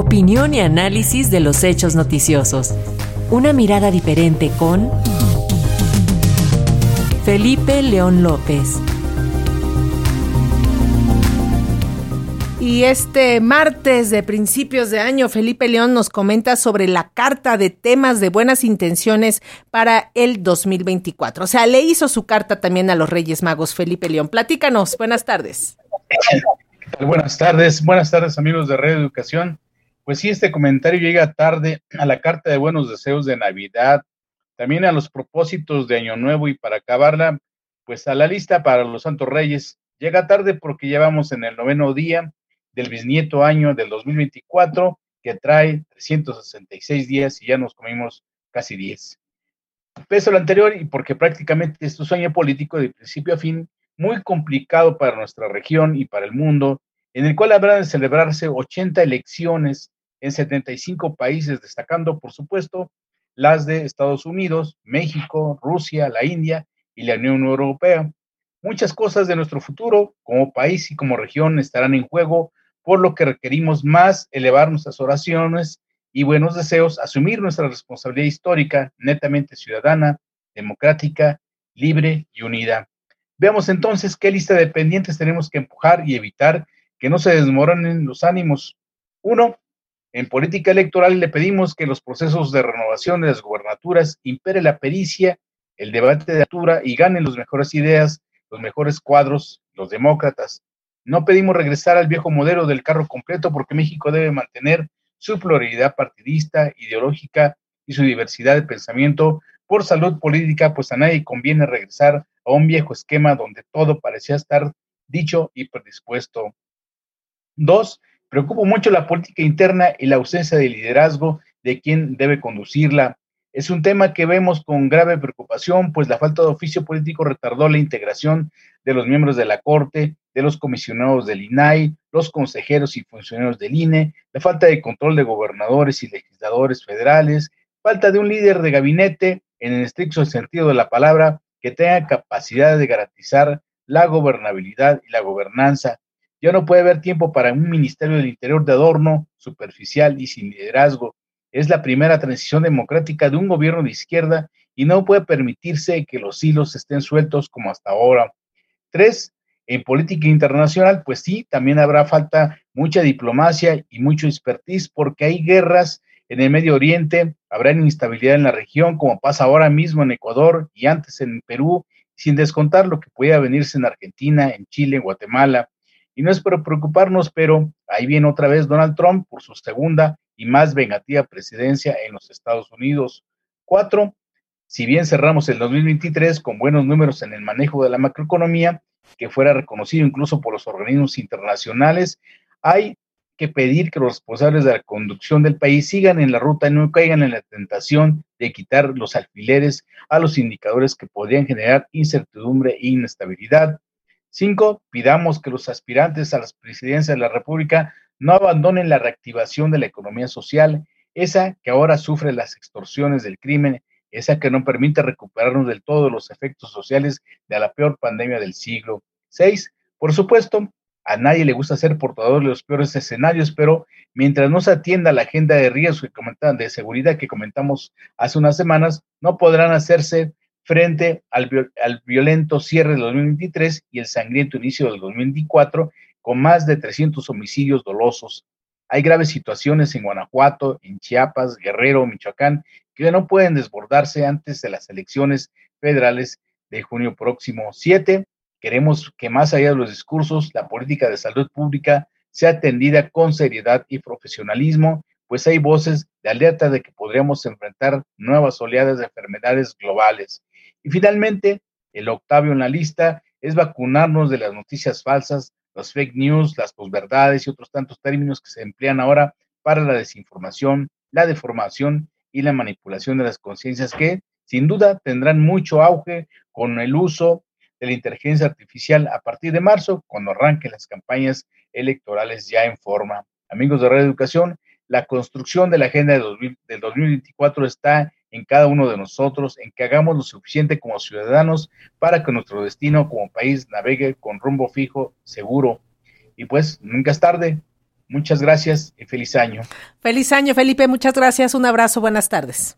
Opinión y análisis de los hechos noticiosos. Una mirada diferente con Felipe León López. Y este martes de principios de año, Felipe León nos comenta sobre la carta de temas de buenas intenciones para el 2024. O sea, le hizo su carta también a los Reyes Magos, Felipe León. Platícanos, buenas tardes. Buenas tardes, buenas tardes amigos de Red Educación. Pues sí, este comentario llega tarde a la carta de buenos deseos de Navidad, también a los propósitos de Año Nuevo y para acabarla, pues a la lista para los Santos Reyes. Llega tarde porque ya vamos en el noveno día del bisnieto año del 2024, que trae 366 días y ya nos comimos casi 10. Peso lo anterior y porque prácticamente es un año político de principio a fin muy complicado para nuestra región y para el mundo, en el cual habrá de celebrarse 80 elecciones en 75 países, destacando, por supuesto, las de Estados Unidos, México, Rusia, la India y la Unión Europea. Muchas cosas de nuestro futuro como país y como región estarán en juego por lo que requerimos más elevar nuestras oraciones y buenos deseos, asumir nuestra responsabilidad histórica, netamente ciudadana, democrática, libre y unida. Veamos entonces qué lista de pendientes tenemos que empujar y evitar que no se desmoronen los ánimos. Uno, en política electoral le pedimos que los procesos de renovación de las gubernaturas impere la pericia, el debate de altura y ganen las mejores ideas, los mejores cuadros, los demócratas. No pedimos regresar al viejo modelo del carro completo porque México debe mantener su pluralidad partidista, ideológica y su diversidad de pensamiento por salud política, pues a nadie conviene regresar a un viejo esquema donde todo parecía estar dicho y predispuesto. Dos, preocupa mucho la política interna y la ausencia de liderazgo de quien debe conducirla. Es un tema que vemos con grave preocupación, pues la falta de oficio político retardó la integración de los miembros de la Corte, de los comisionados del INAI, los consejeros y funcionarios del INE, la falta de control de gobernadores y legisladores federales, falta de un líder de gabinete, en el estricto sentido de la palabra, que tenga capacidad de garantizar la gobernabilidad y la gobernanza. Ya no puede haber tiempo para un Ministerio del Interior de adorno, superficial y sin liderazgo es la primera transición democrática de un gobierno de izquierda y no puede permitirse que los hilos estén sueltos como hasta ahora. Tres, en política internacional, pues sí, también habrá falta mucha diplomacia y mucho expertise porque hay guerras en el Medio Oriente, habrá inestabilidad en la región, como pasa ahora mismo en Ecuador y antes en Perú, sin descontar lo que pueda venirse en Argentina, en Chile, en Guatemala. Y no es para preocuparnos, pero ahí viene otra vez Donald Trump por su segunda y más vengativa presidencia en los Estados Unidos. Cuatro, si bien cerramos el 2023 con buenos números en el manejo de la macroeconomía, que fuera reconocido incluso por los organismos internacionales, hay que pedir que los responsables de la conducción del país sigan en la ruta y no caigan en la tentación de quitar los alfileres a los indicadores que podrían generar incertidumbre e inestabilidad. Cinco, pidamos que los aspirantes a las presidencias de la República no abandonen la reactivación de la economía social, esa que ahora sufre las extorsiones del crimen, esa que no permite recuperarnos del todo los efectos sociales de la peor pandemia del siglo. Seis, por supuesto, a nadie le gusta ser portador de los peores escenarios, pero mientras no se atienda la agenda de riesgo y de seguridad que comentamos hace unas semanas, no podrán hacerse frente al, violento cierre del 2023 y el sangriento inicio del 2024 con más de 300 homicidios dolosos. Hay graves situaciones en Guanajuato, en Chiapas, Guerrero, Michoacán, que no pueden desbordarse antes de las elecciones federales de junio próximo. Siete, queremos que más allá de los discursos, la política de salud pública sea atendida con seriedad y profesionalismo, pues hay voces de alerta de que podríamos enfrentar nuevas oleadas de enfermedades globales. Y finalmente, el octavio en la lista es vacunarnos de las noticias falsas las fake news, las posverdades y otros tantos términos que se emplean ahora para la desinformación, la deformación y la manipulación de las conciencias que sin duda tendrán mucho auge con el uso de la inteligencia artificial a partir de marzo, cuando arranquen las campañas electorales ya en forma. Amigos de Red Educación, la construcción de la agenda de del 2024 está en cada uno de nosotros, en que hagamos lo suficiente como ciudadanos para que nuestro destino como país navegue con rumbo fijo, seguro. Y pues nunca es tarde, Muchas gracias y feliz año. Feliz año, Felipe. Muchas gracias. Un abrazo. Buenas tardes.